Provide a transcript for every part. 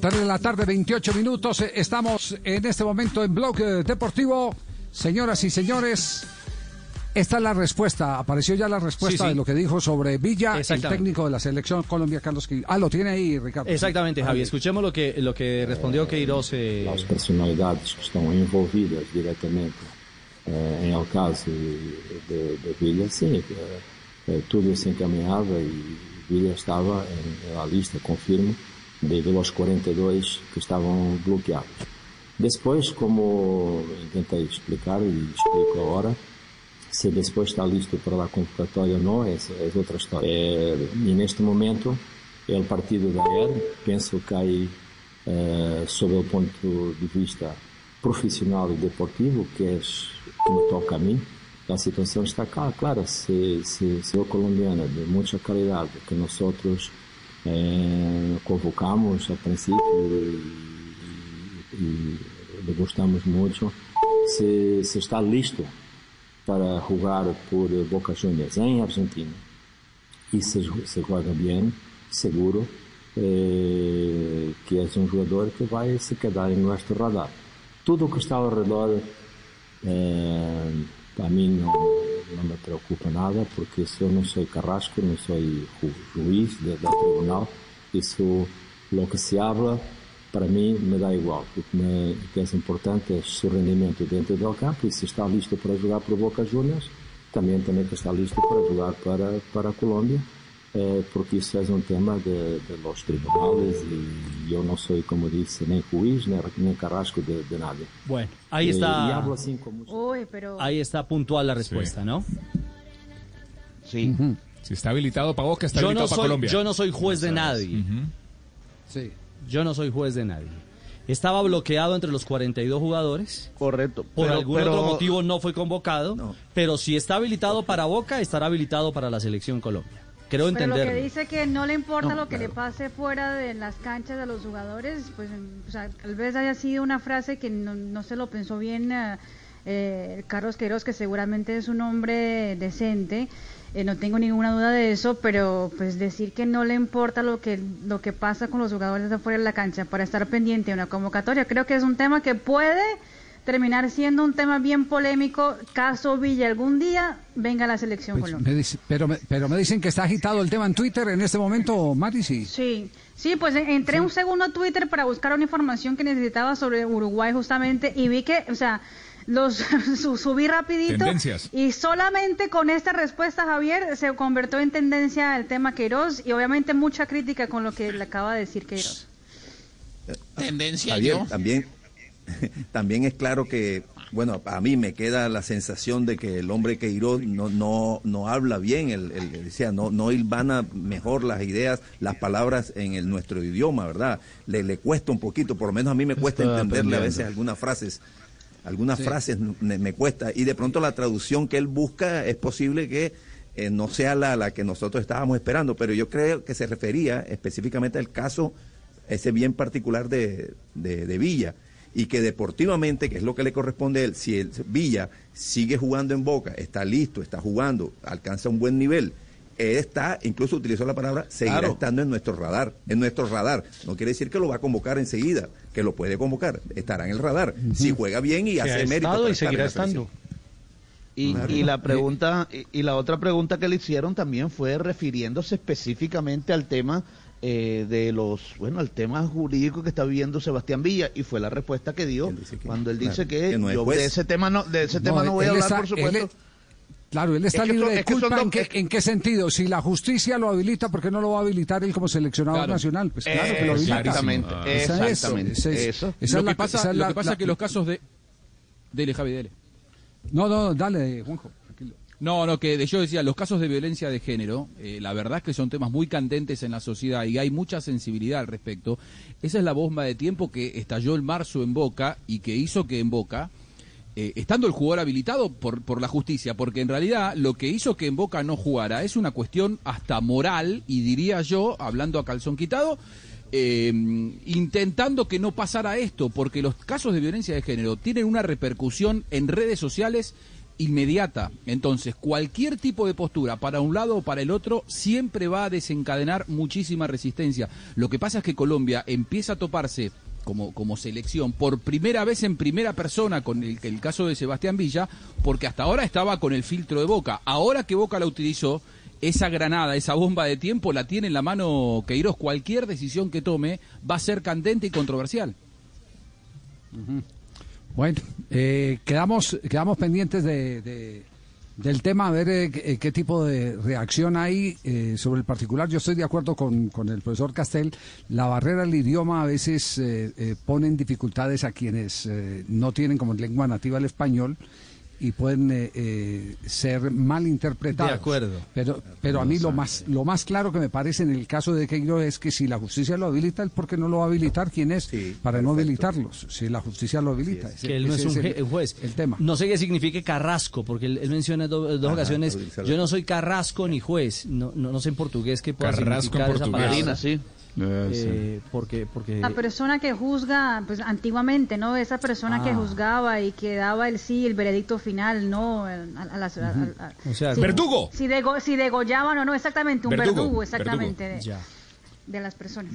Tarde de la tarde, 28 minutos. Eh, Estamos en este momento en Blog eh, Deportivo. Señoras y señores, esta es la respuesta. Apareció ya la respuesta Sí, sí. de lo que dijo sobre Villa, el técnico de la selección Colombia, Carlos Queiroz. Ah, lo tiene ahí, Ricardo. Exactamente, Javi. Escuchemos lo que, lo que respondió Queiroz. eh, as personalidades que estão envolvidas diretamente eh, em el caso de, de Villa, sim, eh, eh, tudo se encaminhava e Villa estava em- na lista, confirmo, de, de los 42 que estavam bloqueados. Depois, como tentei explicar e explico agora, se depois está listo para a convocatória ou não, essa é outra história. Eh, e neste momento, é o partido da ayer, penso que aí, eh, sob o ponto de vista profissional e deportivo, que é que me toca a mim, a situação está clara. Se, se, se o colombiano de muita qualidade que nós outros eh, convocamos a princípio e, e, gostamos muito, se, se está listo para jogar por Boca Juniors em Argentina e se, se joga bem, seguro eh, que é um jogador que vai se quedar em nosso radar. Tudo o que está ao redor, eh, a mim não, não me preocupa nada, porque se eu não sou carrasco, não sou ju- juiz da tribunal, isso, lo que se habla, para mim me dá igual. O que, me, o que é importante é o rendimento dentro do campo e se está listo para jogar por Boca Juniors, também também que está listo para jogar para, para a Colômbia, eh, porque isso é um tema de, de los tribunales e eu não sou, como disse, nem juiz, nem carrasco de, de nada. bueno, ahí Eh, está. y hablo assim como... Uy, pero Ahí está puntual la respuesta, ¿no? Sí. Si está habilitado para Boca, está Yo habilitado no, para soy, Colombia. yo no soy juez de nadie. Sí. Yo no soy juez de nadie. Estaba bloqueado entre los 42 jugadores. Correcto. Por pero- algún pero- otro motivo no fue convocado. Pero si está habilitado para Boca, estará habilitado para la selección Colombia. Creo Pero lo que dice que no le importa No, lo que claro. le pase fuera de las canchas a los jugadores, pues o sea, tal vez haya sido una frase que no, no se lo pensó bien eh, eh, Carlos Queiroz, que seguramente es un hombre decente, eh, no tengo ninguna duda de eso, pero pues decir que no le importa lo que lo que pasa con los jugadores de afuera de la cancha para estar pendiente de una convocatoria, creo que es un tema que puede terminar siendo un tema bien polémico, caso Villa algún día venga a la selección Pues Colombia. me dice- pero, me, pero me dicen que está agitado el tema en Twitter en este momento, Mati, sí. Sí, sí, pues en- entré un segundo a Twitter para buscar una información que necesitaba sobre Uruguay justamente y vi que, o sea, los su- subí rapidito Tendencias. y solamente con esta respuesta Javier se convirtió en tendencia el tema Queiroz y obviamente mucha crítica con lo que le acaba de decir Queiroz. Tendencia Javier, yo. también, también es claro que, bueno, a mí me queda la sensación de que el hombre Queiroz no, no, no habla bien, el, el- el- o sea, no, no hilvana mejor las ideas, las palabras en el, nuestro idioma, ¿verdad? Le, le cuesta un poquito, por lo menos a mí me cuesta Estoy entenderle a veces algunas frases. Algunas Sí. frases me, me cuesta y de pronto la traducción que él busca es posible que eh, no sea la, la que nosotros estábamos esperando, pero yo creo que se refería específicamente al caso ese bien particular de, de, de Villa y que deportivamente, que es lo que le corresponde a él, si el Villa sigue jugando en Boca, está listo, está jugando, alcanza un buen nivel, él está, incluso utilizó la palabra, seguirá Claro. estando en nuestro radar, en nuestro radar. No quiere decir que lo va a convocar enseguida, que lo puede convocar, estará en el radar. Si juega bien y Que hace ha mérito. y seguirá estando. Y, Claro. y la pregunta y, y la otra pregunta que le hicieron también fue refiriéndose específicamente al tema eh, de los bueno al tema jurídico que está viviendo Sebastián Villa y fue la respuesta que dio cuando él dice claro, que, que no yo de ese tema no de ese tema no voy a hablar está- por supuesto él- Claro, él está Es que libre son- de es que son culpa. dos- ¿En qué, en qué sentido? Si la justicia lo habilita, ¿por qué no lo va a habilitar él como seleccionador Claro. nacional? Pues claro que lo habilita. Exactamente, es, exactamente, esa es- eso. esa lo la- que pasa, esa lo que pasa la- es que los casos de... Dele, Javi, dele. No, no, dale, Juanjo. No, no, que yo decía, los casos de violencia de género, eh, la verdad es que son temas muy candentes en la sociedad y hay mucha sensibilidad al respecto. Esa es la bomba de tiempo que estalló en marzo en Boca y que hizo que en Boca, eh, estando el jugador habilitado por, por la justicia, porque en realidad lo que hizo que en Boca no jugara es una cuestión hasta moral y diría yo, hablando a calzón quitado, eh, intentando que no pasara esto, porque los casos de violencia de género tienen una repercusión en redes sociales inmediata. Entonces, cualquier tipo de postura para un lado o para el otro siempre va a desencadenar muchísima resistencia. Lo que pasa es que Colombia empieza a toparse como, como selección por primera vez en primera persona con el, caso de Sebastián Villa, porque hasta ahora estaba con el filtro de Boca. Ahora que Boca la utilizó, esa granada, esa bomba de tiempo la tiene en la mano Queiroz. Cualquier decisión que tome va a ser candente y controversial. Bueno, eh, quedamos, quedamos pendientes de, de- del tema, a ver eh, qué, qué tipo de reacción hay eh, sobre el particular. Yo estoy de acuerdo con, con el profesor Castel. La barrera del idioma a veces eh, eh, pone en dificultades a quienes eh, no tienen como lengua nativa el español y pueden eh, eh, ser mal interpretados. De acuerdo. Pero, pero a mí lo más, lo más claro que me parece en el caso de Queiroz es que si la justicia lo habilita, ¿el por qué no lo va a habilitar? ¿Quién es? para no habilitarlos, si la justicia lo habilita. Ese- que él no es un el- juez. El tema. No sé qué signifique carrasco, porque él, él menciona en do- dos Ajá, ocasiones, yo no soy carrasco ni juez, no, no, no sé en portugués qué pueda Carrasco en significar esa portugués. palabra. Marina, sí. Eh, porque, porque La persona que juzga, pues antiguamente, ¿no? Esa persona que Ah. juzgaba y que daba el sí, el veredicto final, ¿no? A, a las- a- a- a- O sea, si- verdugo. Si, dego- si degollaban o no, exactamente, un Verdugo, verdugo, exactamente, verdugo. De, Ya. de las personas.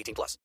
18 plus.